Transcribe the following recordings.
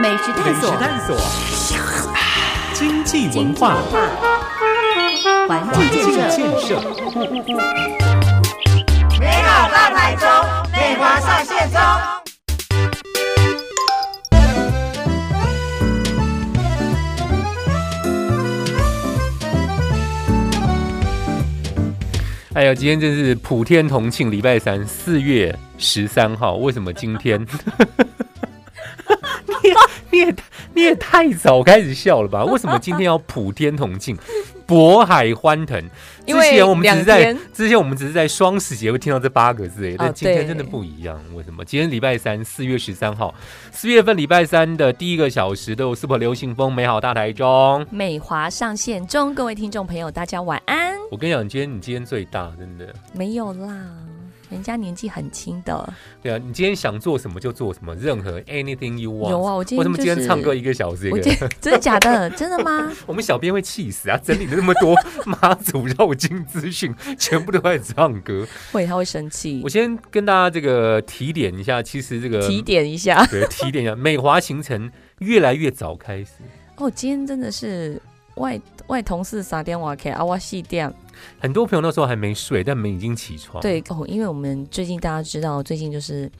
美食探索，探索，经济文化，环境建设，建设，美好大台中，美华上线中。哎呀，今天真是普天同庆，礼拜三，四月十三号。为什么今天？你也你也太早开始笑了吧？为什么今天要普天同庆，渤海欢腾？之前我们只是在之前我们只是在双十节会听到这八个字而已，但今天真的不一样。为什么？今天礼拜三，四月十三号，四月份礼拜三的第一个小时都有 Super 流行风美好大台中。美华上线中，各位听众朋友，大家晚安。我跟你讲，今天你今天最大，真的。没有啦，人家年纪很轻的。对啊，你今天想做什么就做什么，任何 anything you want。有啊，我今天为什么今天唱歌一个小时一个我今？天真的假的？真的吗？我们小编会气死啊！整理了那么多妈祖绕境资讯，全部都在唱歌。会，他会生气我。先跟大家这个提点一下，其实这个提点一下对提点一下，美华行程越来越早开始，哦，今天真的是外外同事撒电话给啊，我四点。很多朋友那时候还没睡，但们已经起床。，对哦，因为我们最近大家知道，最近就是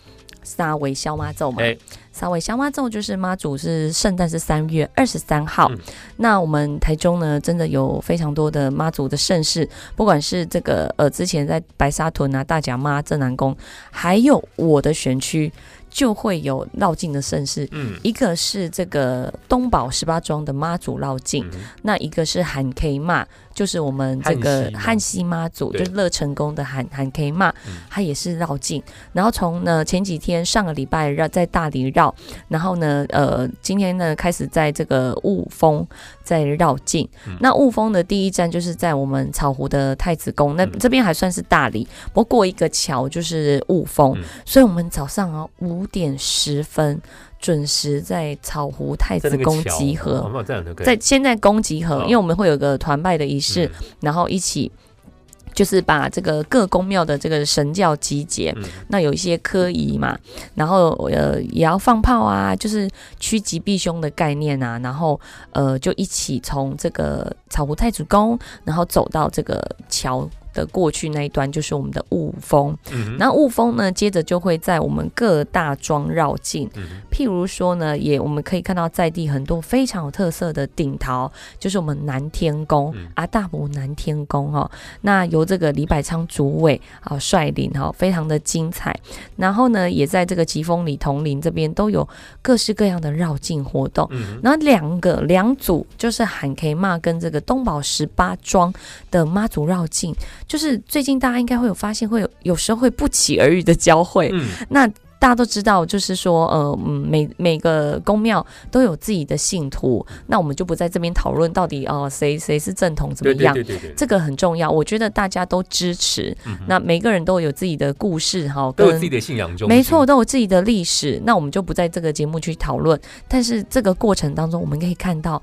沙维消妈咒嘛。哎，沙尾消妈咒就是妈祖是圣诞是三月二十三号，嗯那我们台中呢，真的有非常多的妈祖的盛事，不管是这个呃之前在白沙屯啊、大甲妈、正南宫，还有我的选区就会有绕境的盛事。嗯，一个是这个东宝十八庄的妈祖绕境，嗯。那一个是喊 K 妈，就是我们这个汉汉西妈祖，就是乐成宫的喊喊 K 妈嗯，它也是绕境。然后从呢前几天上个礼拜绕在大理绕，然后呢呃今天呢开始在这个雾峰在绕境。嗯。那雾峰的第一站就是在我们草湖的太子宫，那嗯。这边还算是大理，不过过一个桥就是雾峰，嗯。所以我们早上啊五点十分准时在草湖太子宫集合。在现在宫集合，哦因为我们会有个团拜的仪式，嗯然后一起就是把这个各宫庙的这个神教集结。嗯那有一些科仪嘛，然后呃也要放炮啊，就是趋吉避凶的概念啊，然后呃就一起从这个草湖太子宫，然后走到这个桥。的过去那一端就是我们的雾峰，嗯那雾峰呢，接着就会在我们各大庄绕境，嗯譬如说呢，也我们可以看到在地很多非常有特色的顶桃，就是我们南天宫、嗯。阿大伯南天宫哦。那由这个李百昌主委啊率领哈、哦，非常的精彩。然后呢，也在这个吉丰里、铜陵这边都有各式各样的绕境活动。嗯然后两个两组就是喊 K 骂跟这个东宝十八庄的妈祖绕境，就是最近大家应该会有发现，会有有时候会不期而遇的交汇。嗯那大家都知道，就是说，呃，嗯，每每个宫庙都有自己的信徒，那我们就不在这边讨论到底哦谁谁是正统怎么样。对对对，这个很重要，我觉得大家都支持。嗯那每个人都有自己的故事哈，跟都有自己的信仰中，没错，都有自己的历史。那我们就不在这个节目去讨论，但是这个过程当中，我们可以看到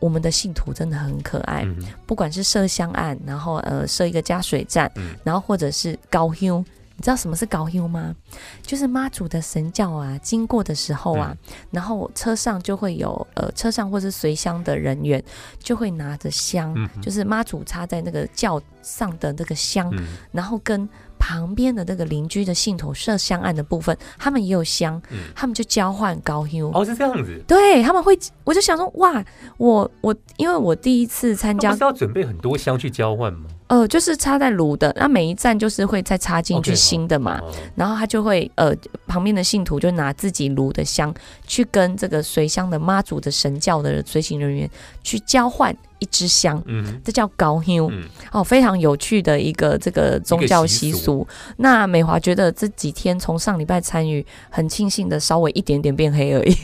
我们的信徒真的很可爱，嗯，不管是设香案，然后呃设一个加水站，嗯然后或者是高香。你知道什么是高香吗？就是妈祖的神教啊，经过的时候啊，嗯然后车上就会有呃车上或是随香的人员就会拿着香，嗯就是妈祖插在那个轿上的那个香，嗯然后跟旁边的那个邻居的信徒设香案的部分，他们也有香，嗯他们就交换高香。哦是这样子，对，他们会，我就想说，哇，我我因为我第一次参加是要准备很多香去交换吗？呃，就是插在炉的，那每一站就是会再插进去新的嘛。哦然后他就会呃，旁边的信徒就拿自己炉的香去跟这个随香的妈祖的神教的随行人员去交换一支香，嗯这叫高香、嗯哦，非常有趣的一个这个宗教习俗。那美华觉得这几天从上礼拜参与，很庆幸的稍微一点点变黑而已，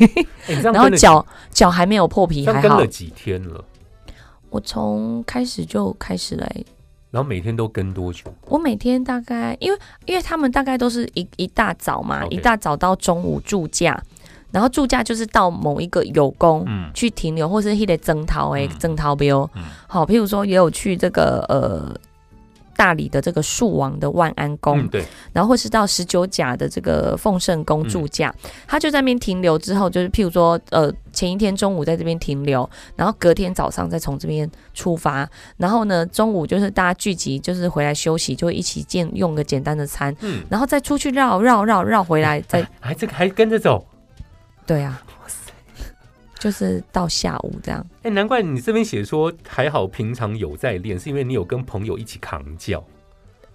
然后脚脚还没有破皮，还好跟了。几天了？我从开始就开始了、欸然后每天都跟多久？我每天大概，因为因为他们大概都是一一大早嘛一大早到中午住假，然后住假就是到某一个有功。嗯。去停留，或是迄个征讨诶嗯。征讨标，嗯。好，譬如说也有去这个呃大理的这个树王的万安宫，嗯，对，然后或是到十九甲的这个奉圣宫住驾，嗯他就在那边停留之后，就是譬如说，呃，前一天中午在这边停留，然后隔天早上再从这边出发，然后呢，中午就是大家聚集，就是回来休息，就一起见用个简单的餐，嗯，然后再出去绕绕绕绕回来，再还这个还跟着走，对啊，就是到下午这样。哎，难怪你这边写说还好平常有在练，是因为你有跟朋友一起扛教，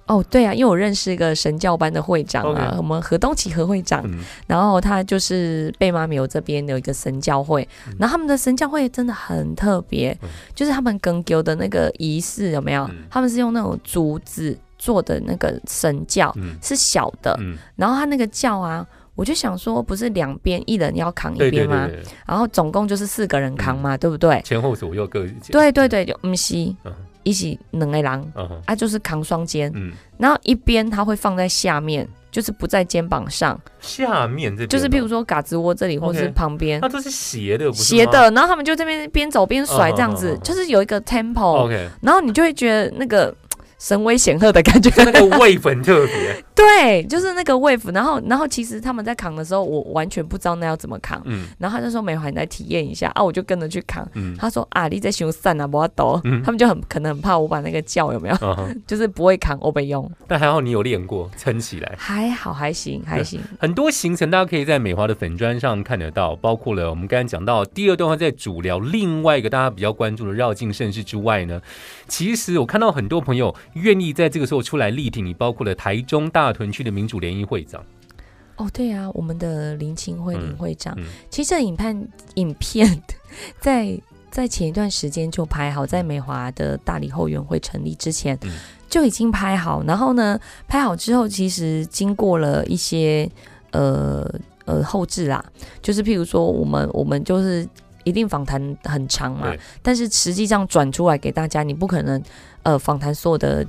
哦，对啊，因为我认识一个神教班的会长啊我们河东旗河会长，嗯，然后他就是贝妈苗这边有一个神教会，然后他们的神教会真的很特别，嗯。就是他们更丢的那个仪式有没有？嗯。他们是用那种竹子做的那个神教，嗯。是小的，嗯，然后他那个教啊。我就想说，不是两边一人要扛一边吗？对对，然后总共就是四个人扛嘛，对不对？前后左右各对对，对，就唔是。嗯一起两个人嗯哼。啊，就是扛双肩，嗯，然后一边他会放在下面，就是不在肩膀上，下面这边就是譬如哦，说嘎子窝这里，或是旁边。它都是斜的，斜的，然后他们就这边边走边甩这样子就是有一个 tempo，，OK，然后你就会觉得那个神威显赫的感觉。那个味粉特别，对，就是那个 wave，然后然后其实他们在扛的时候，我完全不知道那要怎么扛，嗯然后他就说美华你来体验一下啊，我就跟着去扛。嗯，他说啊，你在修散啊，不要抖。嗯他们就很可能很怕我把那个叫有没有，嗯，就是不会扛，我被用。但还好你有练过，撑起来。还好，还行，还行。很多行程大家可以在美华的粉砖上看得到，包括了我们刚才讲到第二段话在主聊另外一个大家比较关注的绕境盛事之外呢，其实我看到很多朋友愿意在这个时候出来力挺你，包括了台中大屯区的民主联谊会长，哦，对啊，我们的林清辉嗯林会长，嗯。其实这影片影片在在前一段时间就拍好，在美华的大理后援会成立之前、嗯。就已经拍好，然后呢，拍好之后，其实经过了一些呃呃后置啦，就是譬如说我们我们就是。一定访谈很长嘛，但是实际上转出来给大家，你不可能呃访谈所有的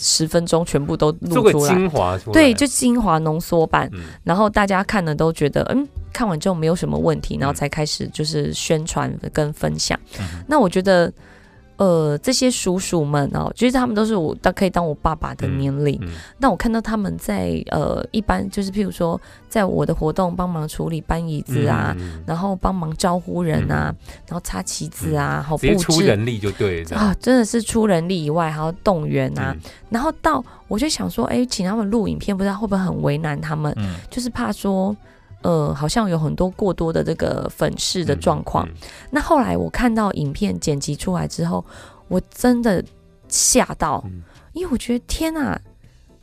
十分钟全部都录出来，精华出来，对，就精华浓缩版。嗯。然后大家看了都觉得，嗯，看完之后没有什么问题，然后嗯。才开始就是宣传跟分享。嗯那我觉得，呃，这些叔叔们哦，其实他们都是我都可以当我爸爸的年龄。嗯那我看到他们在呃，一般就是譬如说，在我的活动帮忙处理搬椅子啊，嗯然后帮忙招呼人啊，然后擦旗子啊，好直接布置。出人力就对啊，真的是出人力以外，还要动员啊，嗯然后到我就想说，哎，请他们录影片，不知道会不会很为难他们？嗯就是怕说，呃，好像有很多过多的这个粉饰的状况。嗯。那后来我看到影片剪辑出来之后，我真的吓到，嗯。因为我觉得天哪，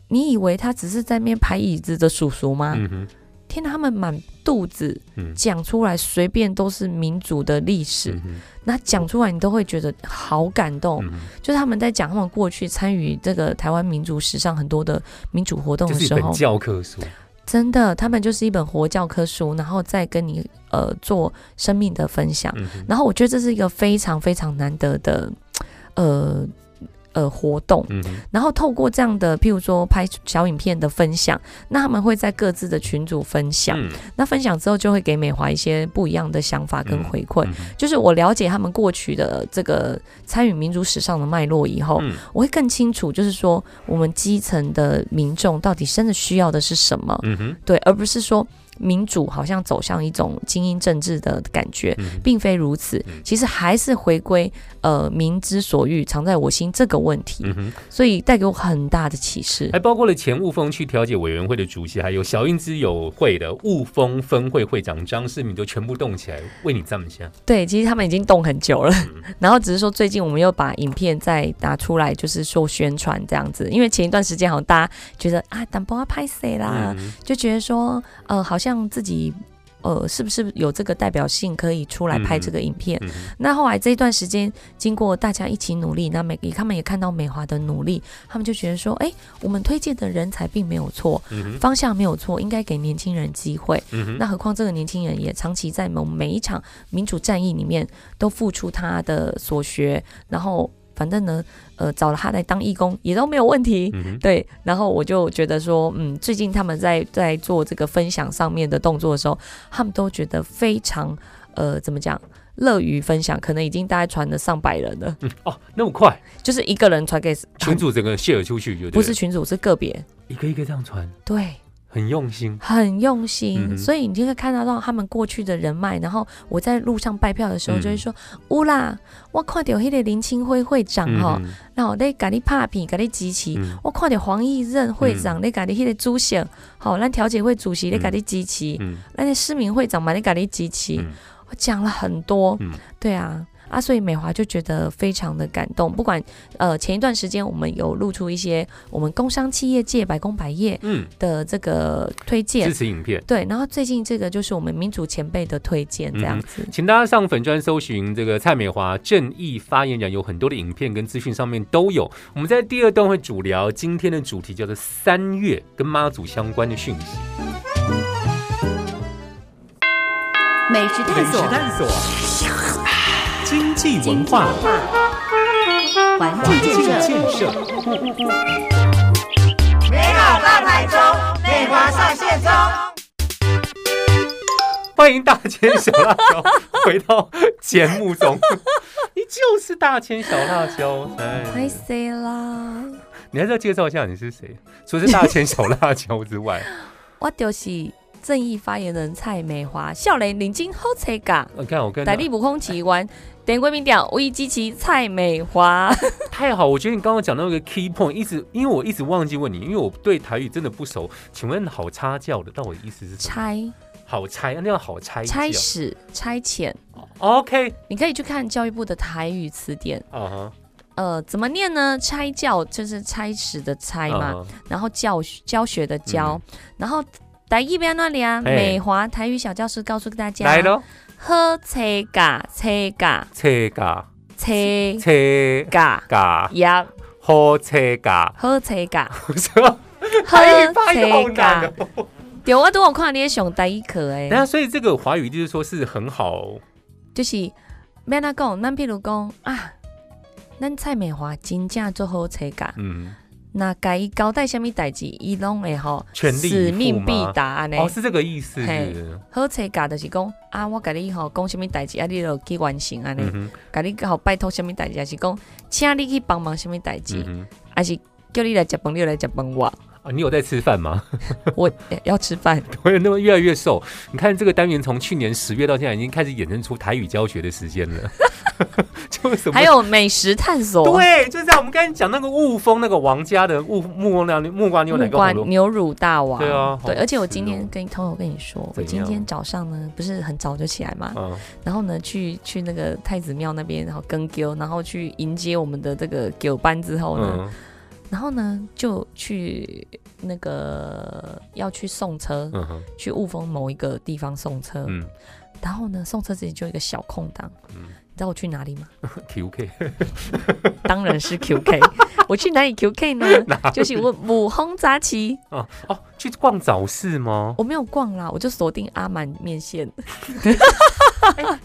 你以为他只是在那边排椅子的叔叔吗？嗯天哪，他们满肚子嗯。讲出来，随便都是民族的历史，嗯那讲出来你都会觉得好感动。嗯就是他们在讲他们过去参与这个台湾民族史上很多的民主活动的时候，教科书，真的，他们就是一本活教科书，然后再跟你呃做生命的分享。嗯然后我觉得这是一个非常非常难得的呃呃活动。嗯然后透过这样的，譬如说拍小影片的分享，那他们会在各自的群组分享。嗯那分享之后，就会给美华一些不一样的想法跟回馈。就是我了解他们过去的这个参与民主史上的脉络以后，嗯我会更清楚，就是说我们基层的民众到底真的需要的是什么。嗯对，而不是说民主好像走向一种精英政治的感觉，并非如此嗯。其实还是回归呃民之所欲，藏在我心这个问题。所以带给我很大的启示还。包括了前雾峰区调解委员会的主席，还有小英之友会的雾峰分会会长张世敏，都全部动起来为你站一下。对，其实他们已经动很久了，嗯 然后只是说最近我们又把影片再拿出来，就是做宣传这样子。因为前一段时间好像大家觉得啊，胆波要拍谁啦，嗯就觉得说呃，好像自己。呃，是不是有这个代表性可以出来拍这个影片？嗯那后来这一段时间，经过大家一起努力，那美他们也看到美华的努力，他们就觉得说，哎，我们推荐的人才并没有错，嗯方向没有错，应该给年轻人机会。嗯那何况这个年轻人也长期在某每一场民主战役里面都付出他的所学，然后反正呢，呃，找了他来当义工也都没有问题。嗯对，然后我就觉得说，嗯，最近他们在在做这个分享上面的动作的时候，他们都觉得非常呃，怎么讲？乐于分享，可能已经大概传了上百人了，哦，那么快，就是一个人传给群主整个 share 出去就不是群主是个别，一个一个这样传，对。很用心。很用心，嗯所以你就会看得到他们过去的人脉。然后我在路上拜票的时候，嗯就会说：“乌、啦，我看到迄个林清辉会长哈，嗯然后咧甲你拍片，甲你支持。嗯我看到黄义任会长咧甲你迄个主席，好，咱调解会主席咧甲你支持，嗯咱的市民会长嘛咧甲你支持。嗯我讲了很多，嗯对啊。啊，所以美华就觉得非常的感动。不管呃前一段时间我们有露出一些我们工商企业界百工百业嗯，的这个推荐支，持影片。对，然后最近这个就是我们民主前辈的推荐，这样子。请大家上粉专搜寻这个蔡美华正义发言人，有很多的影片跟资讯上面都有。我们在第二段会主聊今天的主题叫做三月跟妈祖相关的讯息。美食探索，探索，经济文化，环境建设，美好大台中，美华上线中。欢迎大千小辣椒回到节目中，你就是大千小辣椒。拍哎，谁啦？你还是要介绍一下你是谁？除了是大千小辣椒之外，我就是正义发言人蔡美华，笑脸领巾好车噶，我看我跟代理补空奇湾，点归民调危机旗蔡美华。太好，我觉得你刚刚讲到一个 key point，一直因为我一直忘记问你，因为我对台语真的不熟。请问好差教的到底意思是什么？拆。好拆，那要好拆拆教使差遣，OK，你可以去看教育部的台语词典。啊哈，呃，怎么念呢？拆教就是差使的差嘛，然后教学教学的教，然后台语边那里啊，美华台语小教师告诉大家，来喽，喝车嘎车嘎车嘎车车嘎嘎呀，好车嘎，喝车嘎什么？喝台语发音好车难嘎。哦。对，我都有看你的上第一课诶那，所以这个华语就是说是很好，就是免那讲，咱譬如讲啊，咱蔡美华真正做好车嘎，嗯，那甲伊交代虾物代志，伊拢会吼全力使命必达安尼。哦，是这个意思。嘿是好车架就是讲啊，我甲你吼讲虾米代志，啊，你就去完成安尼。甲、你好拜托虾米代志，还是讲请你去帮忙虾米代志，嗯还、是叫你来食饭，你就来食饭我，哼，啊，你有在吃饭吗？我要吃饭。我也那么越来越瘦。你看这个单元从去年十月到现在，已经开始衍生出台语教学的时间了。就什么还有美食探索，对，就在我们刚才讲那个雾峰那个王家的雾木瓜牛木瓜牛乳大王。对啊好对，而且我今天哦跟偷偷跟你说，我今天早上呢不是很早就起来嘛，嗯，然后呢去去那个太子庙那边，然后跟丢，然后去迎接我们的这个九班之后呢，嗯然后呢就去那个要去送车，嗯去雾峰某一个地方送车，嗯。然后呢送车之前就有一个小空档，嗯你知道我去哪里吗？QK 当然是 QK，我去哪里 QK 呢？就是我五轰杂旗，哦哦，去逛早市吗？我没有逛啦，我就锁定阿满面线。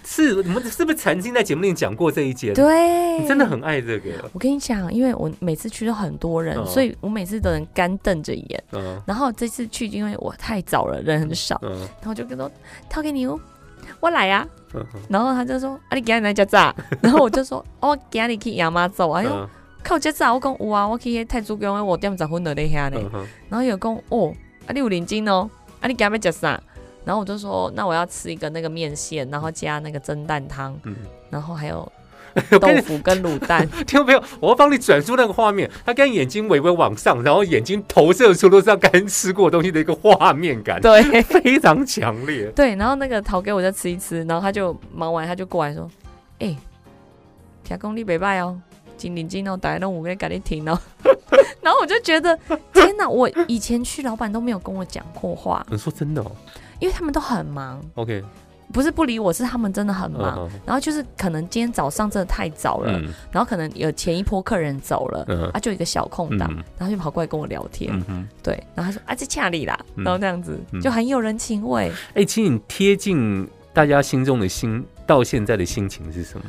是，你们是不是曾经在节目里讲过这一节？对，你真的。很爱这个，我跟你讲，因为我每次去都很多人，嗯所以我每次都能干瞪着眼。嗯然后这次去，因为我太早了，人很少，嗯然后就跟他说：“掏给你哦，我来呀、嗯嗯然后他就说：“啊，你今日来吃炸？” 然后我就说：“哦，我今日去亚妈走。”哎呦，嗯靠吃炸！我讲有啊，我去迄太祖宫的五点十分就在遐呢。然后有讲哦，啊你有领巾哦，啊你今日要吃啥？然后我就说：“那我要吃一个那个面线，然后加那个蒸蛋汤，嗯，然后还有 豆腐跟卤蛋。听到没有？我要帮你转述那个画面，他跟眼睛微微往上，然后眼睛投射出都是他刚吃过东西的一个画面感，对非常强烈。对，然后那个桃给我再吃一吃，然后他就忙完他就过来说：“哎、听讲你北拜哦，金领金哦，大家都我跟赶紧停哦。”然后我就觉得天哪，我以前去老板都没有跟我讲过话，你说真的哦因为他们都很忙，？OK，不是不理我，是他们真的很忙。嗯然后就是可能今天早上真的太早了，嗯。然后可能有前一波客人走了，嗯啊，就有一个小空档，嗯。然后就跑过来跟我聊天。对，然后他说啊，这恰里啦，嗯。然后这样子、嗯。就很有人情味。哎、其实你贴近大家心中的心，到现在的心情是什么？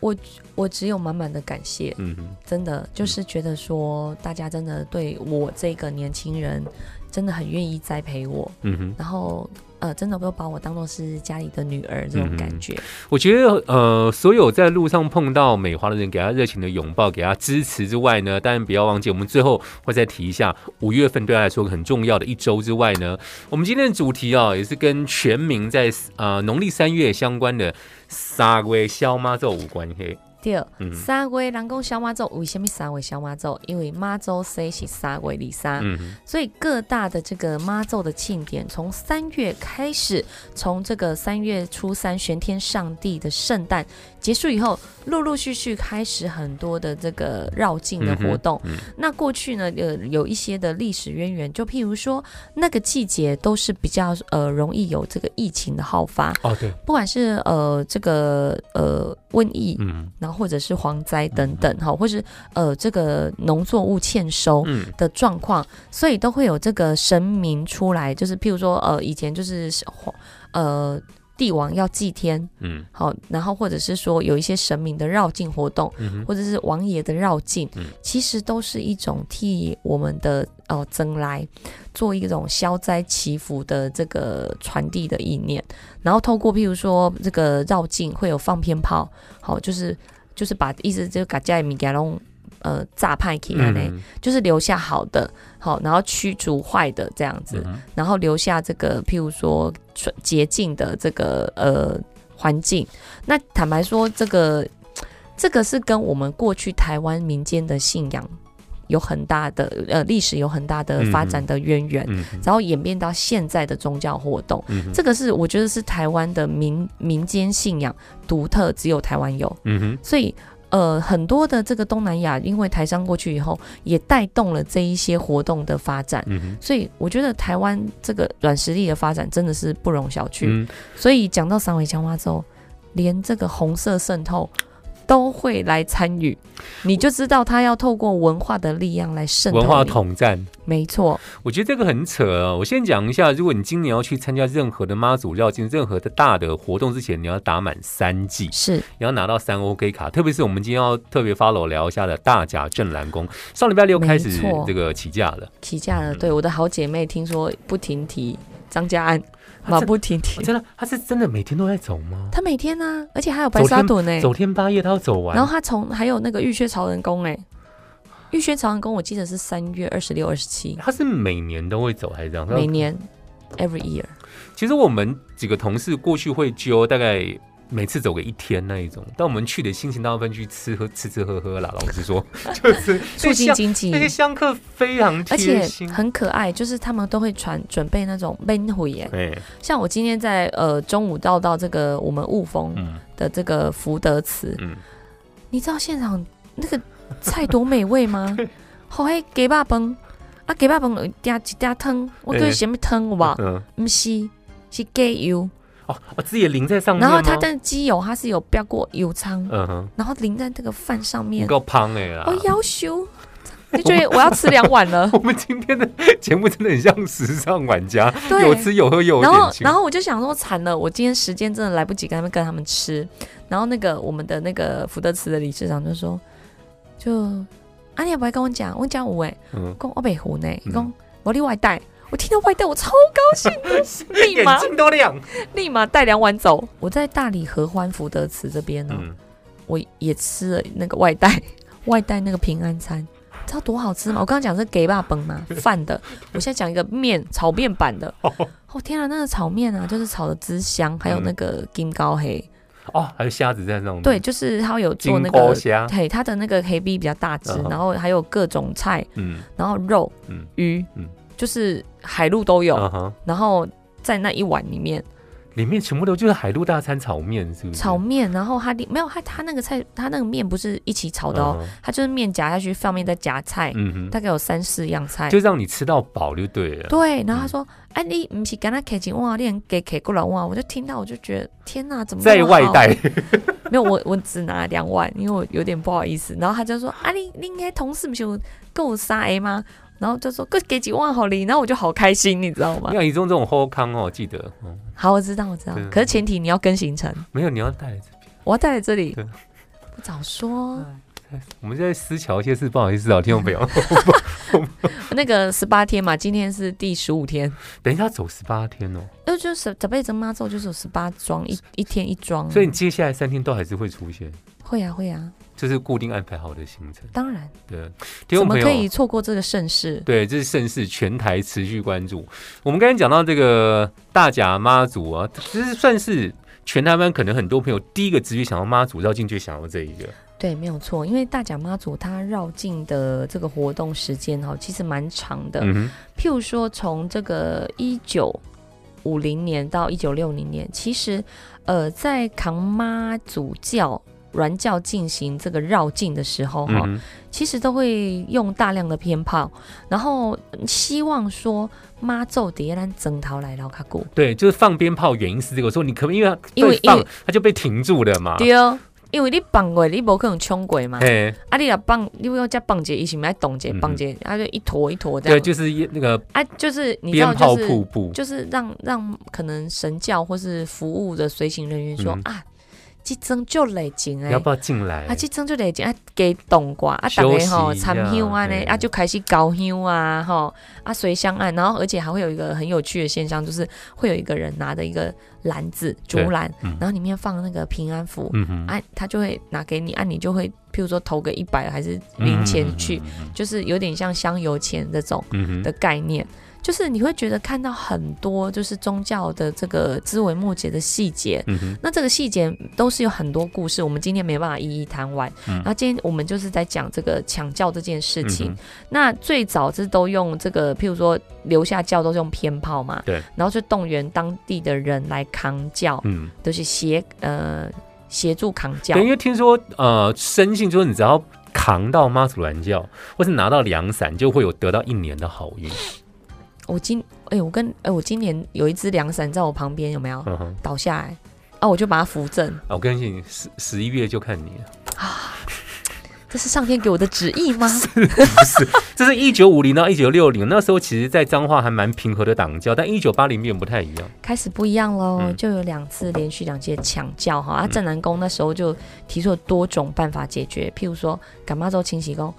我我只有满满的感谢，嗯哼，真的就是觉得说，大家真的对我这个年轻人真的很愿意栽培我，嗯哼，然后呃，真的都把我当做是家里的女儿这种感觉。我觉得呃，所有在路上碰到美华的人，给他热情的拥抱，给他支持之外呢，当然不要忘记，我们最后会再提一下，五月份对他来说很重要的一周之外呢，我们今天的主题啊，也是跟全民在呃农历三月相关的三月消妈咒无关系。第二，三月人讲小妈祖，为什么三月小妈祖？因为妈祖生是三月里三，所以各大的这个妈祖的庆典，从三月开始，从这个三月初三玄天上帝的圣诞结束以后，陆陆续续开始很多的这个绕境的活动。那过去呢，呃，有一些的历史渊源，就譬如说那个季节都是比较呃容易有这个疫情的好发。哦，对，不管是呃这个呃瘟疫，嗯。或者是蝗灾等等哈，或是呃这个农作物欠收的状况，所以都会有这个神明出来，就是譬如说呃以前就是呃帝王要祭天，嗯，好，然后或者是说有一些神明的绕境活动，嗯或者是王爷的绕境，其实都是一种替我们的呃增来做一种消灾祈福的这个传递的意念，然后透过譬如说这个绕境会有放鞭炮，好就是。就是把意思就把家里米给弄呃炸派起来呢，就是留下好的，好，然后驱逐坏的这样子，然后留下这个譬如说洁净的这个呃环境。那坦白说，这个这个是跟我们过去台湾民间的信仰。有很大的呃历史，有很大的发展的渊源，然后演变到现在的宗教活动，这个是我觉得是台湾的民民间信仰独特，只有台湾有。嗯哼，所以呃很多的这个东南亚，因为台商过去以后，也带动了这一些活动的发展。嗯，所以我觉得台湾这个软实力的发展真的是不容小觑。所以讲到三尾强化之后，连这个红色渗透。都会来参与，你就知道他要透过文化的力量来渗透文化统战。没错，我觉得这个很扯啊！我先讲一下，如果你今年要去参加任何的妈祖绕境、任何的大的活动之前，你要打满三季，是你要拿到三 OK 卡。特别是我们今天要特别 follow 聊一下的大甲镇澜宫，上礼拜六开始这个起价了，起价了。对，我的好姐妹听说不停提张家安。马不停蹄，真的，他是真的每天都在走吗？他每天呢，而且还有白沙屯呢，走天八夜他要走完。然后他从还有那个玉靴曹人宫哎，玉靴曹人宫我记得是三月二十六、二十七。他是每年都会走还是这样？每年，every year。其实我们几个同事过去会揪大概。每次走个一天那一种，但我们去的心情大部分去吃喝吃吃喝喝啦。老实说，就是促进经济。那些香客非常而且很可爱，就是他们都会传准备那种冰壶耶。对，像我今天在呃中午到到这个我们雾峰的这个福德祠，嗯，你知道现场那个菜多美味吗？好嘿，给爸崩啊，给爸崩加一加汤，我叫什么汤哇？嗯，不是是给油。哦，我自己淋在上面。然后它的机油它是有标过油仓，嗯哼，然后淋在这个饭上面。够胖哎啦！我要求，你觉得我要吃两碗了？我们今天的节目真的很像时尚玩家，有吃有喝有。然后，然后我就想说，惨了，我今天时间真的来不及跟他们跟他们吃。然后那个我们的那个福德祠的理事长就说：“就啊，你也不会跟我讲，我讲我哎，讲我北湖呢，讲我另外带。”我听到外带，我超高兴，立马眼睛都亮，立马带两碗走。我在大理合欢福德祠这边呢，我也吃了那个外带，外带那个平安餐，知道多好吃吗？我刚刚讲是给爸崩嘛饭的，我现在讲一个面炒面版的。哦天啊，那个炒面啊，就是炒的汁香，还有那个金高黑哦，还有虾子在那种。对，就是他有做那个虾，嘿，他的那个黑 B 比较大只，然后还有各种菜，嗯，然后肉，嗯，鱼，嗯。就是海陆都有，然后在那一碗里面，里面全部都就是海陆大餐炒面，是不是？炒面，然后它没有它它那个菜，它那个面不是一起炒的哦，它就是面夹下去，上面再夹菜，嗯哼，大概有三四样菜，就让你吃到饱就对了。对，然后他说：“哎，你不是跟他开钱哇，你给给过来哇？”我就听到，我就觉得天哪，怎么在外带？没有，我我只拿两碗，因为我有点不好意思。然后他就说：“啊，你你应该同事不就够杀 A 吗？”然后就说给给几万好哩，然后我就好开心，你知道吗？要一种这种后康哦，记得。好，我知道，我知道。可是前提你要跟行程。没有，你要带来这边。我要带来这里。不早说。我们在私桥一些事，不好意思啊，听众朋友。那个十八天嘛，今天是第十五天，等一下走十八天哦，那，就是长辈真妈咒就是有十八桩，一一天一桩，所以你接下来三天都还是会出现，会啊会啊，这是固定安排好的行程。当然，对，怎么可以，错过这个盛世？对，这是盛世，全台持续关注。我们刚才讲到这个大甲妈祖啊，其实算是全台湾可能很多朋友第一个直觉想到妈祖绕进去想到这一个。对，没有错，因为大甲妈祖它绕境的这个活动时间哈，其实蛮长的。嗯哼，譬如说，从这个一九五零年到一九六零年，其实呃，在扛妈祖教。銮教进行这个绕境的时候，哈、嗯，其实都会用大量的鞭炮，然后希望说妈咒底下咱整逃来捞卡过对，就是放鞭炮，原因是这个。我说你可不可以因为它因为对放因为它就被停住了嘛？对哦，因为你放过，你无可能冲过嘛。哎，啊，你若放，你要再放一个，伊是毋爱动一个，放一个，啊，就一坨一坨这对，就是一那个啊，就是你知道，鞭炮就是瀑布。就是让让可能神教或是服务的随行人员说、嗯啊，这真就累劲哎要。不要进来？啊，这真就累劲啊，给动挂啊，大家吼参香啊呢，啊就开始搞香啊，吼啊随香案，然后而且还会有一个很有趣的现象，就是会有一个人拿着一个篮子竹篮，然后里面放那个平安符，嗯哼，啊，他就会拿给你，啊，你就会譬如说投个一百还是零钱去，就是有点像香油钱这种，的概念。就是你会觉得看到很多就是宗教的这个枝微末节的细节，嗯哼，那这个细节都是有很多故事，我们今天没办法一一谈完。嗯然后今天我们就是在讲这个抢教这件事情。嗯那最早是都用这个，譬如说留下教都是用鞭炮嘛，对，然后就动员当地的人来扛教，嗯，都、是协呃协助扛教对，。因为听说呃，深信说你只要扛到妈祖銮教，或是拿到凉伞，就会有得到一年的好运。我今哎、我跟哎、我今年有一只凉伞在我旁边，有没有、嗯，倒下来？啊，我就把它扶正，啊我跟你十十一月就看你了，这是上天给我的旨意吗？不是，这是一九五零到一九六零那时候，其实在彰化还蛮平和的党教，但一九八零变不太一样。开始不一样喽，嗯就有两次连续两届抢教哈。啊，嗯正南宫那时候就提出了多种办法解决，譬如说干妈周清洗宫啊，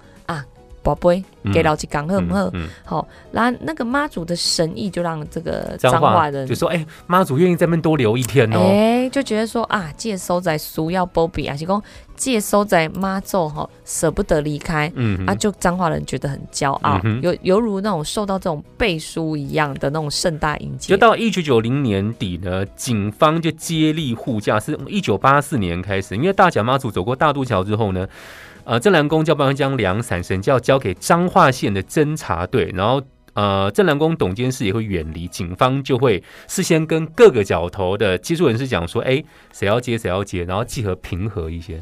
宝贝嗯给老几港喝不喝？嗯，好，然后那个妈祖的神意就让这个彰化人就说，哎，妈祖愿意在那边多留一天哦。哎、就觉得说啊，借收在苏要波比啊，是讲借收在妈祖哈舍不得离开。嗯，啊，就彰化人觉得很骄傲，嗯有犹如那种受到这种背书一样的那种盛大迎接就。到一九九零年底呢，警方就接力护驾，是一九八四年开始。因为大甲妈祖走过大渡桥之后呢，呃，正南宫教办会将两伞神教交给彰化县的侦查队，然后。呃，正南宫董监事也会远离，警方就会事先跟各个角头的技术人士讲说，哎，谁要接谁要接，然后集合平和一些。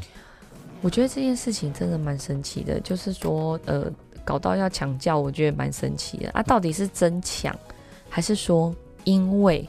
我觉得这件事情真的蛮神奇的，就是说，呃，搞到要抢教，我觉得蛮神奇的啊。到底是真抢，还是说因为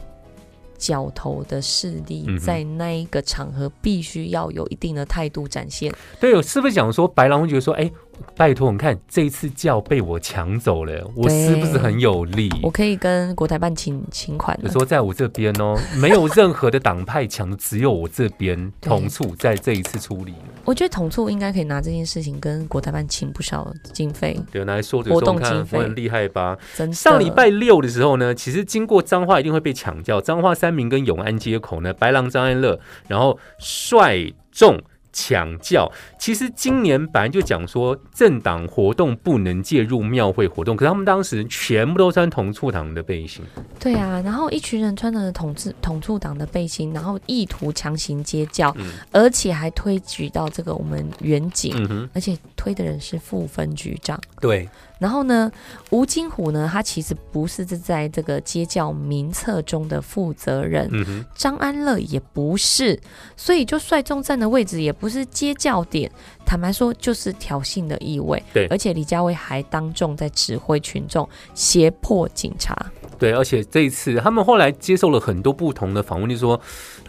角头的势力在那一个场合必须要有一定的态度展现？对，我是不是讲说白狼会觉得说，哎，拜托，你看这一次叫被我抢走了，我是不是很有利？我可以跟国台办请请款了。就说在我这边哦，没有任何的党派抢，只有我这边对统促在这一次处理。我觉得统促应该可以拿这件事情跟国台办请不少经费，对，拿来说着活说，你看动经费我很厉害吧？真。上礼拜六的时候呢，其实经过彰化一定会被抢掉，彰化三明跟永安街口呢，白狼张安乐，然后率众。抢教，其实今年本来就讲说政党活动不能介入庙会活动，可是他们当时全部都穿同促党的背心，对啊，然后一群人穿着统治统促党的背心，然后意图强行接教，嗯。而且还推举到这个我们远景，嗯，而且推的人是副分局长。对，然后呢，吴金虎呢，他其实不是在这个街教名册中的负责人，嗯，张安乐也不是，所以就率众站的位置也不是街教点，坦白说就是挑衅的意味。对而且李佳薇还当众在指挥群众胁迫警察。对，而且这一次他们后来接受了很多不同的访问，就是说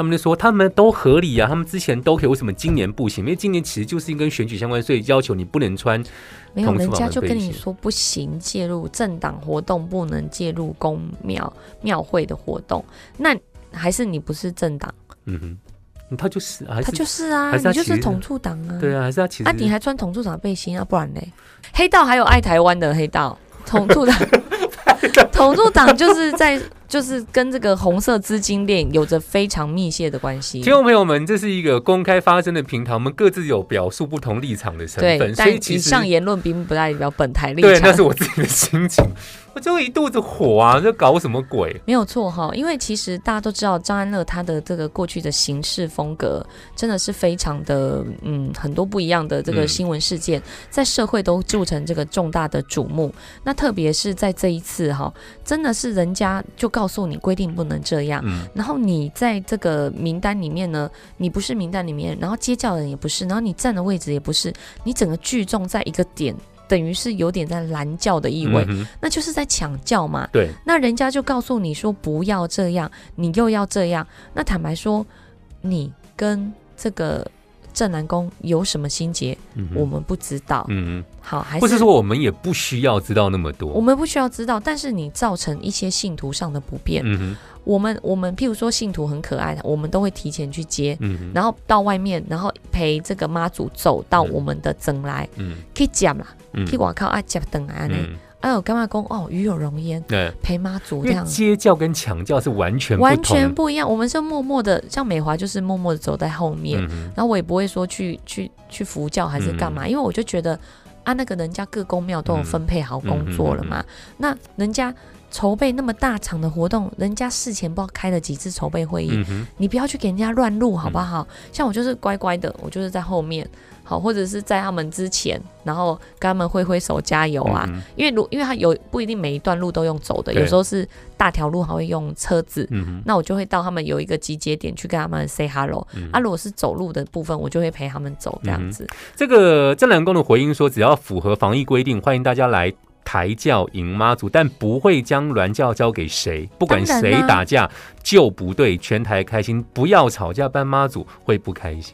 他们就说他们都合理啊，他们之前都可以，为什么今年不行？因为今年其实就是跟选举相关，所以要求你不能穿。没有，人家就跟你说不行，介入政党活动不能介入公庙庙会的活动，那还是你不是政党？嗯哼，他就是还是他就是啊，是你就是统促党啊。对啊，还是他其实啊，你还穿统促党背心啊，不然嘞？黑道还有爱台湾的黑道，统促党，统促党就是在就是跟这个红色资金链有着非常密切的关系。听众朋友们，这是一个公开发声的平台，我们各自有表述不同立场的成分，，所但以其实以上言论并不代表本台立场对，那是。我自己的心情。我就一肚子火啊，这搞什么鬼？没有错哈，因为其实大家都知道张安乐他的这个过去的行事风格真的是非常的嗯很多不一样的这个嗯新闻事件，在社会都铸成这个重大的瞩目。那特别是在这一次哈，真的是人家就告诉你规定不能这样。嗯，然后你在这个名单里面呢，你不是名单里面，然后接教人也不是，然后你站的位置也不是，你整个聚众在一个点，等于是有点在拦教的意味，嗯那就是在抢教嘛。对，那人家就告诉你说不要这样，你又要这样。那坦白说，你跟这个正南宫有什么心结，嗯我们不知道。嗯好，还是，或是说我们也不需要知道那么多。我们不需要知道，但是你造成一些信徒上的不便。嗯哼，我们我们譬如说信徒很可爱的，我们都会提前去接，嗯，然后到外面，然后陪这个妈祖走到我们的整来，嗯。去接啦，嗯。去外靠啊接等来呢。嗯，哎呦，干嘛公哦，与有容焉，对，陪妈祖这样。接教跟抢教是完全完全不一样。我们是默默的，像美华就是默默的走在后面，嗯，然后我也不会说去去去扶教还是干嘛，因为我就觉得啊，那个人家各宫庙都有分配好工作了嘛，那人家。筹备那么大场的活动，人家事前不知道开了几次筹备会议，嗯，你不要去给人家乱录好不好？像我就是乖乖的，我就是在后面，好，或者是在他们之前，然后跟他们挥挥手加油啊。嗯因为如因为他有不一定每一段路都用走的，有时候是大条路还会用车子，嗯哼，那我就会到他们有一个集结点去跟他们 say hello、嗯啊。如果是走路的部分，我就会陪他们走这样子。这个正南宫的回应说，只要符合防疫规定，欢迎大家来抬轿迎妈祖，但不会将銮教交给谁，不管谁打架就不对，全台开心，不要吵架，办妈祖会不开心。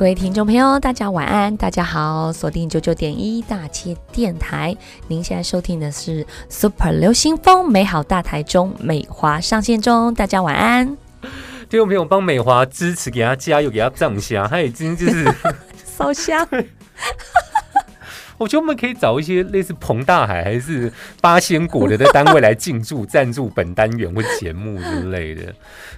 各位听众朋友，大家晚安，大家好，锁定九九点一大切电台，您现在收听的是 Super 流行风美好大台中美华上线中，大家晚安。听众朋友帮美华支持，给他加油，给他赞一下，他已经就是。烧香，我觉得我们可以找一些类似彭大海还是八仙果的的单位来进驻赞助本单元或节目之类的。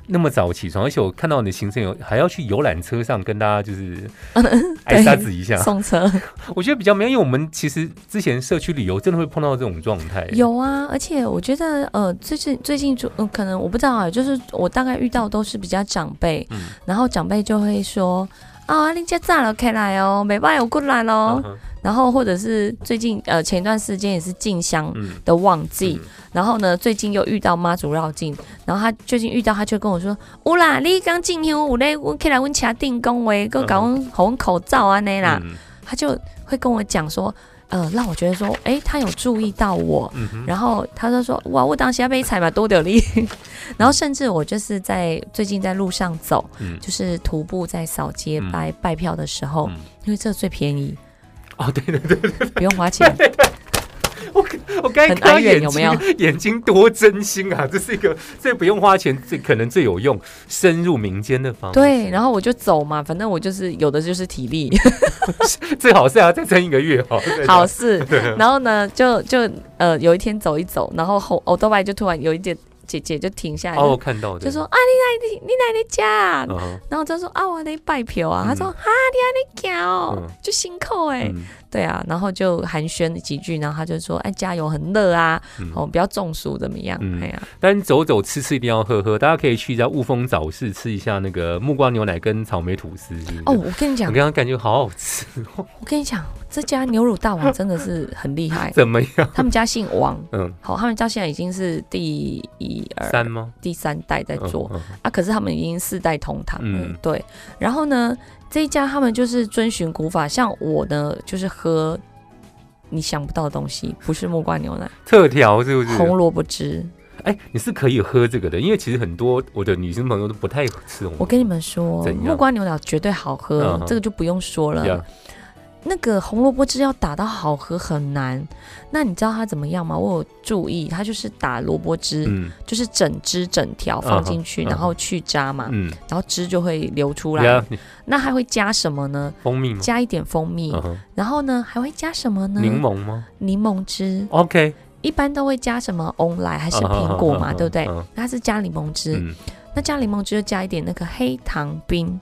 那么早起床，而且我看到你的行程有还要去游览车上跟大家就是 挨沙子一下，送车 我觉得比较没有，因为我们其实之前社区旅游真的会碰到这种状态。有啊，而且我觉得呃，最近最近就、呃、可能我不知道啊，就是我大概遇到都是比较长辈，嗯然后长辈就会说。啊，你家炸了开来哦，没办法，我过来喽。然后或者是最近呃前一段时间也是进香嗯，的旺季，嗯。然后呢最近又遇到妈祖绕境，然后他最近遇到他就跟我说，乌啦，你刚进香有咧，我起来阮车定讲话，个搞阮好阮口罩啊那啦，嗯他就会跟我讲说，呃，让我觉得说，诶，他有注意到我，嗯然后他就说：“哇，我当时要被踩嘛多得力。”然后甚至我就是在最近在路上走，嗯就是徒步在扫街嗯拜、拜票的时候，嗯因为这最便宜，哦，对对对，不用花钱。我刚才很看到安远眼睛有没有眼睛多真心啊！这是一个最不用花钱，最可能最有用，深入民间的方法。对，然后我就走嘛，反正我就是有的就是体力，最好是要再撑一个月哈。好事。然后呢，就就呃有一天走一走，然后后欧多拜就突然有一点姐姐就停下来，哦，我看到的，就说啊你来你你来你家然后就说啊我在拜票啊，嗯他说啊你来你家哦嗯，就辛苦哎、嗯对啊，然后就寒暄几句，然后他就说：“哎，加油，很热啊，嗯哦，不要中暑怎么样？”嗯哎呀，但走走吃吃一定要喝喝，大家可以去一下雾峰早市吃一下那个木瓜牛奶跟草莓吐司。哦，，我跟你讲我，刚刚感觉好好吃，我跟你讲，这家牛乳大王真的是很厉害，怎么样？他们家姓王，嗯，好，他们家现在已经是第一二三吗？第三代在做、嗯，啊，可是他们已经四代同堂了，嗯对。然后呢，这一家他们就是遵循古法，像我呢就是喝你想不到的东西，不是木瓜牛奶，特调是不是？红萝卜汁。哎，你是可以喝这个的，因为其实很多我的女生朋友都不太吃红。我跟你们说，木瓜牛奶绝对好喝这个就不用说了。呀那个红萝卜汁要打到好喝很难。那你知道它怎么样吗？我有注意，它就是打萝卜汁，嗯就是整汁整条放进去，然后去渣嘛，嗯，然后汁就会流出来。那还会加什么呢？蜂蜜吗？加一点蜂蜜，然后呢还会加什么呢？柠檬吗柠檬汁，？OK，一般都会加什么欧莱还是苹果嘛，对不对？它是加柠檬汁，嗯，那加柠檬汁就加一点那个黑糖冰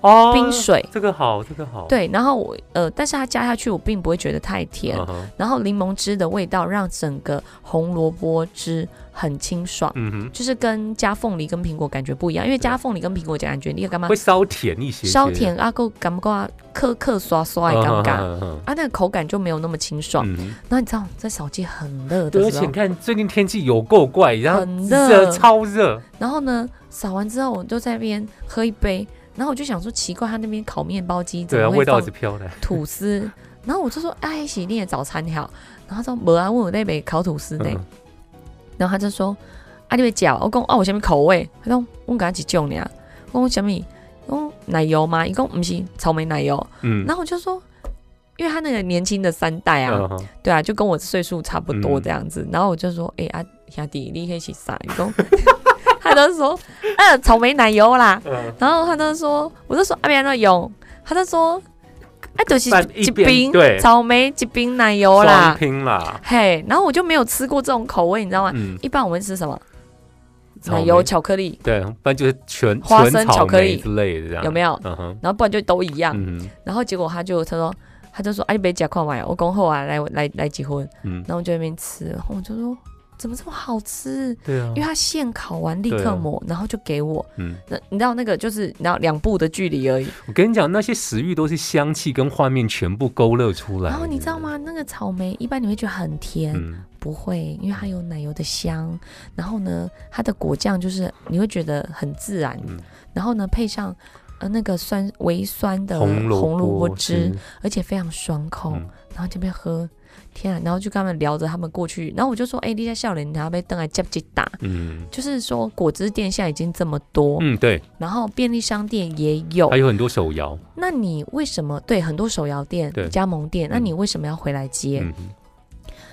哦冰水。这个好，这个好。对，然后我呃，但是它加下去，我并不会觉得太甜。然后柠檬汁的味道让整个红萝卜汁很清爽，嗯哼，就是跟加凤梨跟苹果感觉不一样，因为加凤梨跟苹果感觉你干嘛？会稍甜一些，稍甜啊，够感不够啊，克克刷刷的尴尬。嗯啊，那个口感就没有那么清爽。然后你知道，在扫街很热，的而且你，看最近天气有够怪，然后很热。超热，然后呢，扫完之后我就在那边喝一杯，然后我就想说奇怪，他那边烤面包机怎对啊，味道么会放是飘来。吐司？然后我就说，哎，洗你的早餐好。然后他说，没啊，问我那杯烤吐司呢。嗯然后他就说，啊，你会嚼？我讲，哦，我什么口味？他讲，我给他几种呢？我讲什么？我讲奶油吗？一共不是草莓奶油。嗯，然后我就说，因为他那个年轻的三代啊，对啊，就跟我岁数差不多嗯这样子。然后我就说，哎、啊，兄弟，你可以去啥？你讲，他就说，呃，草莓奶油啦。嗯。然后他就说，我就说啊，别那有，他就说，哎、就是拌一冰对。草莓一冰奶油双啦，拼啦，嘿，然后我就没有吃过这种口味，你知道吗？嗯，一般我们吃什么？奶油巧克力。对，不然就是全花生巧克力。之类的这样，有没有？然后不然就都一样。嗯然后结果他就他说他就说哎，别夹快买，我恭候啊，来来来结婚。嗯。然，后我就在那边吃，然后我就说怎么这么好吃？对啊因为，他现烤完立刻抹，然后就给我。嗯，那你知道那个就是你知道两步的距离而已。我跟你讲，那些食欲都是香气跟画面全部勾勒出来。然后你知道吗？那个草莓一般你会觉得很甜，嗯，不会，因为它有奶油的香。然后呢，它的果酱就是你会觉得很自然。嗯然后呢，配上呃那个酸微酸的红萝卜卜汁，，而且非常爽口。嗯然后这边喝，天啊！然后就跟他们聊着他们过去，然后我就说：“哎、你在笑脸，然后被邓来接接打。”嗯就是说，果汁店现在已经这么多，嗯，对，然后便利商店也有还，有很多手摇，那你为什么对很多手摇店、加盟店，那嗯你为什么要回来接？嗯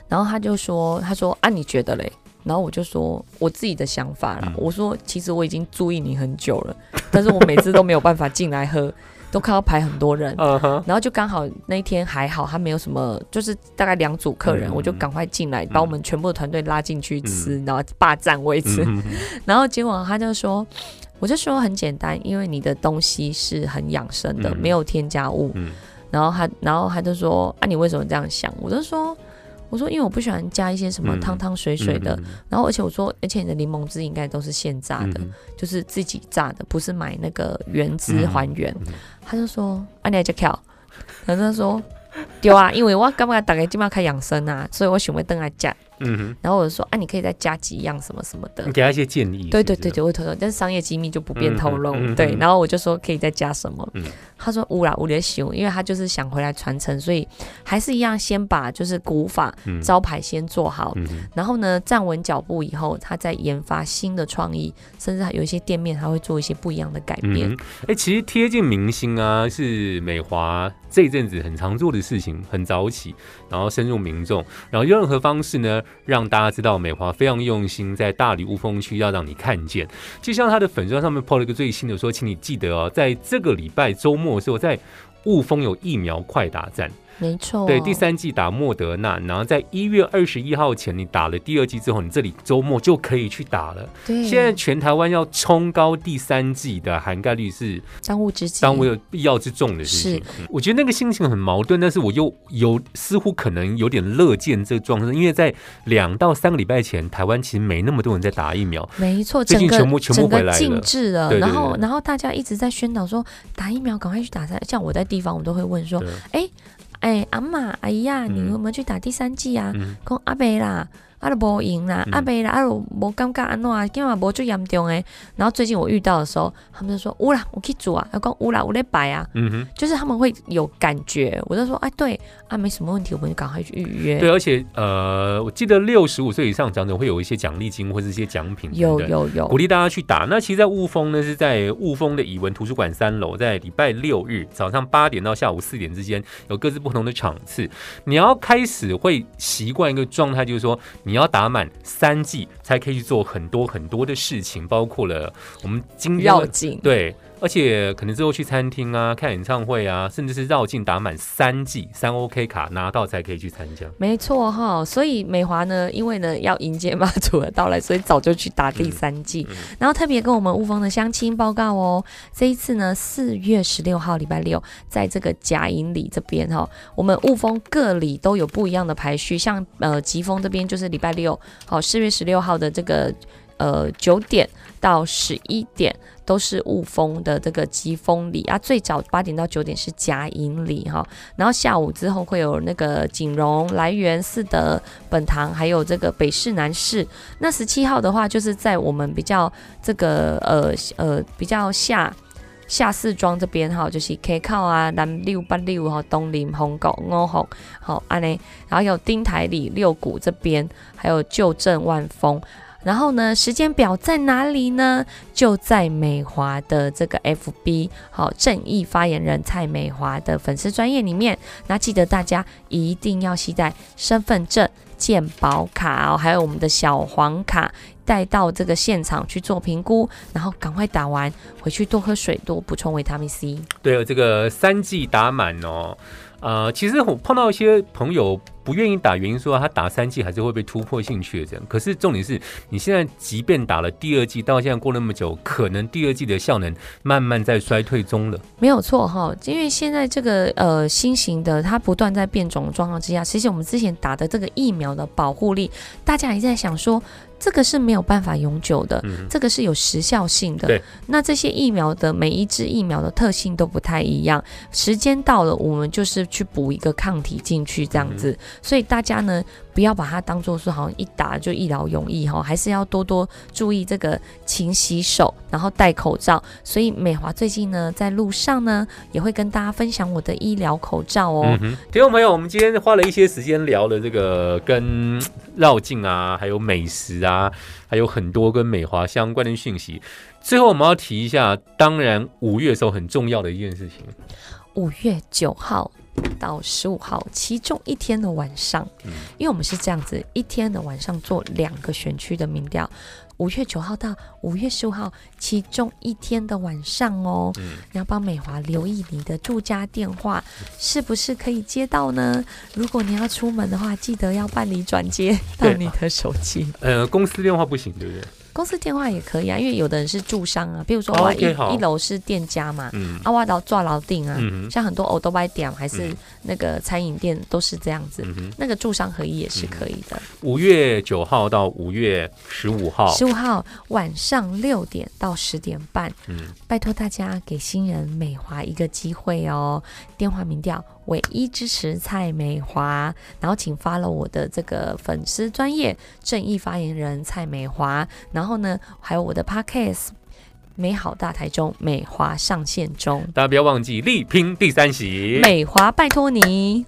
然后他就说：“他说啊，你觉得嘞？”然后我就说我自己的想法啦。嗯我说其实我已经注意你很久了，但是我每次都没有办法进来喝，都看到排很多人。然后就刚好那一天还好，他没有什么，就是大概两组客人，嗯我就赶快进来，把我们全部的团队拉进去吃，嗯然后霸占位置。然后结果他就说，我就说很简单，因为你的东西是很养生的，嗯没有添加物。嗯然后他，然后他就说，啊，你为什么这样想？我就说。我说，因为我不喜欢加一些什么嗯汤汤水水的，嗯然后而且我说，而且你的柠檬汁应该都是现榨的，嗯就是自己榨的，不是买那个原汁嗯还原。他就说：“啊，你来接跳？”然 后他说：“对啊，因为我感觉大家今晚开养生啊，所以我想要等来接。嗯哼，然后我就说：“啊，你可以再加几样什么什么的你。给他一些建议，对对对，是不是对，我透露，但是商业机密就不便透露。嗯嗯嗯对，嗯然后我就说可以再加什么。嗯他说乌啦乌的修，因为他就是想回来传承，所以还是一样先把就是古法嗯招牌先做好，嗯然后呢站稳脚步以后，他再研发新的创意，甚至还有一些店面他会做一些不一样的改变。哎、其实贴近明星啊，是美华这一阵子很常做的事情，很早起，然后深入民众，然后任何方式呢，让大家知道美华非常用心，在大理雾峰区要让你看见。就像他的粉砖上面 PO 了一个最新的说，请你记得哦，在这个礼拜周末的时候，在雾峰有疫苗快打站，没错，对，第三季打莫德纳，然后在一月二十一号前你打了第二季之后，你这里周末就可以去打了。对，现在全台湾要冲高第三季的涵盖率是当务之急，当我有必要之重的事情。嗯我觉得那个心情很矛盾，但是我又有似乎可能有点乐见这个状况，因为在两到三个礼拜前，台湾其实没那么多人在打疫苗。没错，最近全部全部回来了。禁止了，对对然后然后大家一直在宣导说打疫苗赶快去打三，像我在地方我都会问说，对哎哎阿妈阿姨呀，你嗯有没有去打第三剂啊？嗯讲阿伯啦，啊，都无用啦，嗯啊没啦，啊都无感觉安怎啊，今嘛无最严重诶。然后最近我遇到的时候，他们就说有啦，我去煮啊，要讲有啦，我在摆啊，嗯哼，就是他们会有感觉。我就说，哎，对啊，没什么问题，我们就赶快去预约。对，而且呃，我记得六十五岁以上长者会有一些奖励金或者一些奖品，有有有鼓，励大家去打。那其实，在雾峰呢，是在雾峰的以文图书馆三楼，在礼拜六日早上八点到下午四点之间，有各自不同的场次。你要开始会习惯一个状态，就是说你要打满三剂才可以去做很多很多的事情，包括了我们今天的。对。而且可能之后去餐厅啊、看演唱会啊，甚至是绕境打满三季三 OK 卡拿到才可以去参加。没错哈，所以美华呢，因为呢要迎接妈祖的到来，所以早就去打第三季，嗯嗯然后特别跟我们雾峰的乡亲报告哦，这一次呢四月十六号礼拜六，在这个甲营里这边哈，我们雾峰各里都有不一样的排序，像呃吉峰这边就是礼拜六，好四月十六号的这个呃九点到十一点。都是雾峰的这个吉峰里啊，最早八点到九点是甲寅里哈，然后下午之后会有那个景荣、来源、四德、本堂，还有这个北市、南市。那十七号的话，就是在我们比较这个呃呃比较下下四庄这边哈，就是 K 靠啊、南六八六哈、东林、红狗、五红好安呢，然后有丁台里、六谷这边，还有旧镇万丰。然后呢，时间表在哪里呢？就在美华的这个 FB 好正义发言人蔡美华的粉丝专业里面。那记得大家一定要携带身份证、健保卡哦，还有我们的小黄卡，带到这个现场去做评估，然后赶快打完回去多喝水，多补充维他命 C。对，这个三剂打满哦。呃，其实我碰到一些朋友不愿意打，原因说他打三剂还是会被突破性确诊。可是重点是你现在即便打了第二剂，到现在过那么久，可能第二剂的效能慢慢在衰退中了。没有错哈，因为现在这个呃新型的它不断在变种状况之下，其实我们之前打的这个疫苗的保护力，大家也在想说，这个是没有办法永久的，嗯，这个是有时效性的。那这些疫苗的每一支疫苗的特性都不太一样，时间到了，我们就是去补一个抗体进去这样子。嗯所以大家呢，不要把它当做是好像一打就一劳永逸哈，还是要多多注意这个勤洗手，然后戴口罩。所以美华最近呢，在路上呢，也会跟大家分享我的医疗口罩哦。嗯，听众朋友，我们今天花了一些时间聊了这个跟绕境啊，还有美食啊，还有很多跟美华相关的讯息。最后我们要提一下，当然五月的时候很重要的一件事情，五月九号到十五号，其中一天的晚上，嗯因为我们是这样子，一天的晚上做两个选区的民调。五月九号到五月十五号，其中一天的晚上哦，嗯你要帮美华留意你的住家电话是不是可以接到呢？如果你要出门的话，记得要办理转接到对你的手机。呃，公司电话不行，对不对？公司电话也可以啊，因为有的人是住商啊，比如说一一楼是店家嘛，嗯。啊，我到抓牢定啊，嗯像很多 old b y 店还是嗯。那个餐饮店都是这样子，嗯，那个住商合一也是可以的。五月九号到五月十五号，十五号晚上六点到十点半，嗯，拜托大家给新人美华一个机会哦。电话民调唯一支持蔡美华，然后请发了我的这个粉丝专业正义发言人蔡美华，然后呢还有我的 podcast 美好大台中美华上线中，大家不要忘记力拼第三席。美华拜托你。